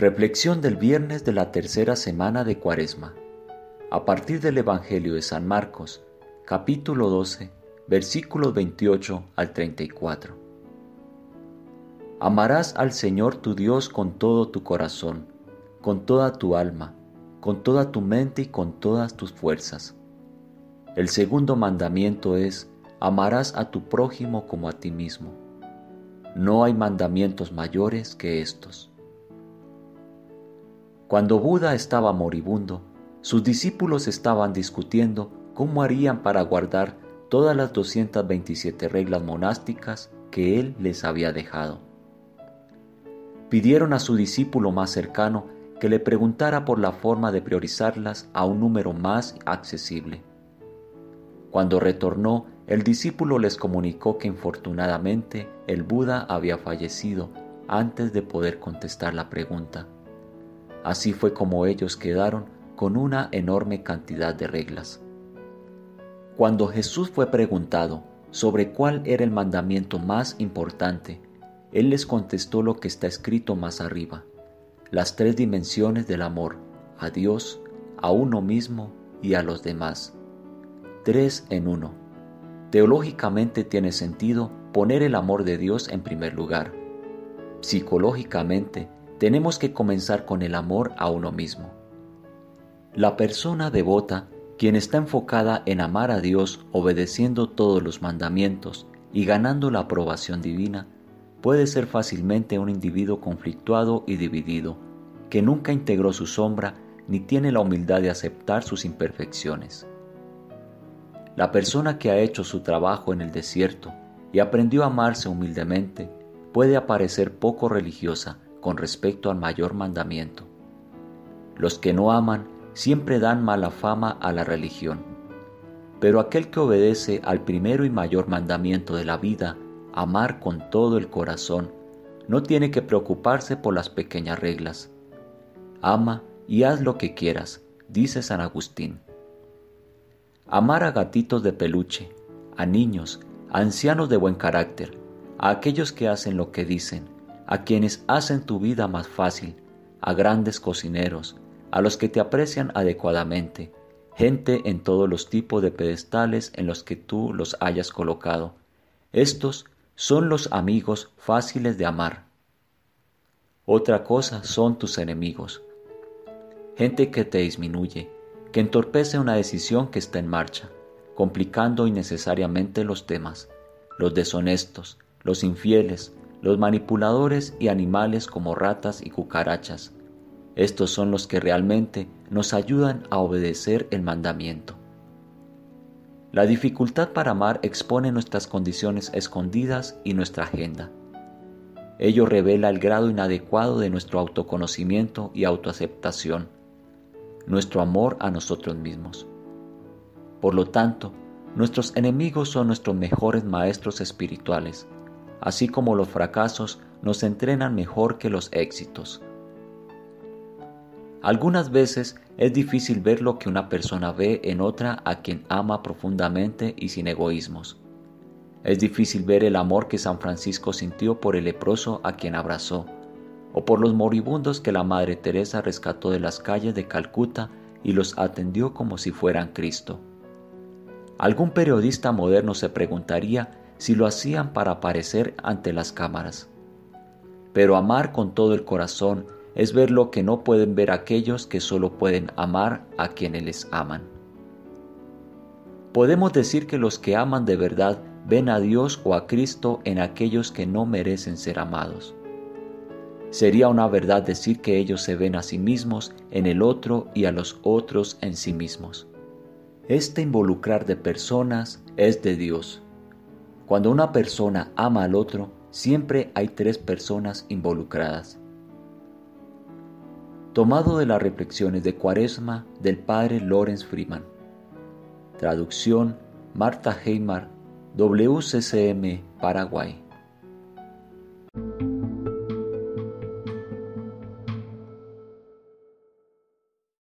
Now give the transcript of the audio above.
Reflexión del viernes de la tercera semana de Cuaresma. A partir del Evangelio de San Marcos, capítulo 12, versículos 28 al 34. Amarás al Señor tu Dios con todo tu corazón, con toda tu alma, con toda tu mente y con todas tus fuerzas. El segundo mandamiento es, amarás a tu prójimo como a ti mismo. No hay mandamientos mayores que estos. Cuando Buda estaba moribundo, sus discípulos estaban discutiendo cómo harían para guardar todas las 227 reglas monásticas que él les había dejado. Pidieron a su discípulo más cercano que le preguntara por la forma de priorizarlas a un número más accesible. Cuando retornó, el discípulo les comunicó que infortunadamente el Buda había fallecido antes de poder contestar la pregunta. Así fue como ellos quedaron con una enorme cantidad de reglas. Cuando Jesús fue preguntado sobre cuál era el mandamiento más importante, Él les contestó lo que está escrito más arriba, las tres dimensiones del amor, a Dios, a uno mismo y a los demás. Tres en uno. Teológicamente tiene sentido poner el amor de Dios en primer lugar. Psicológicamente tenemos que comenzar con el amor a uno mismo. La persona devota, quien está enfocada en amar a Dios obedeciendo todos los mandamientos y ganando la aprobación divina, puede ser fácilmente un individuo conflictuado y dividido, que nunca integró su sombra ni tiene la humildad de aceptar sus imperfecciones. La persona que ha hecho su trabajo en el desierto y aprendió a amarse humildemente puede aparecer poco religiosa con respecto al mayor mandamiento. Los que no aman siempre dan mala fama a la religión, pero aquel que obedece al primero y mayor mandamiento de la vida, amar con todo el corazón, no tiene que preocuparse por las pequeñas reglas. Ama y haz lo que quieras, dice San Agustín. Amar a gatitos de peluche, a niños, a ancianos de buen carácter, a aquellos que hacen lo que dicen, a quienes hacen tu vida más fácil, a grandes cocineros, a los que te aprecian adecuadamente, gente en todos los tipos de pedestales en los que tú los hayas colocado. Estos son los amigos fáciles de amar. Otra cosa son tus enemigos. Gente que te disminuye, que entorpece una decisión que está en marcha, complicando innecesariamente los temas, los deshonestos, los infieles, los manipuladores y animales como ratas y cucarachas. Estos son los que realmente nos ayudan a obedecer el mandamiento. La dificultad para amar expone nuestras condiciones escondidas y nuestra agenda. Ello revela el grado inadecuado de nuestro autoconocimiento y autoaceptación, nuestro amor a nosotros mismos. Por lo tanto, nuestros enemigos son nuestros mejores maestros espirituales así como los fracasos nos entrenan mejor que los éxitos. Algunas veces es difícil ver lo que una persona ve en otra a quien ama profundamente y sin egoísmos. Es difícil ver el amor que San Francisco sintió por el leproso a quien abrazó, o por los moribundos que la Madre Teresa rescató de las calles de Calcuta y los atendió como si fueran Cristo. Algún periodista moderno se preguntaría si lo hacían para aparecer ante las cámaras. Pero amar con todo el corazón es ver lo que no pueden ver aquellos que solo pueden amar a quienes les aman. Podemos decir que los que aman de verdad ven a Dios o a Cristo en aquellos que no merecen ser amados. Sería una verdad decir que ellos se ven a sí mismos en el otro y a los otros en sí mismos. Este involucrar de personas es de Dios cuando una persona ama al otro, siempre hay tres personas involucradas. Tomado de las reflexiones de Cuaresma del padre Lorenz Freeman. Traducción Marta Heimar, WCCM, Paraguay.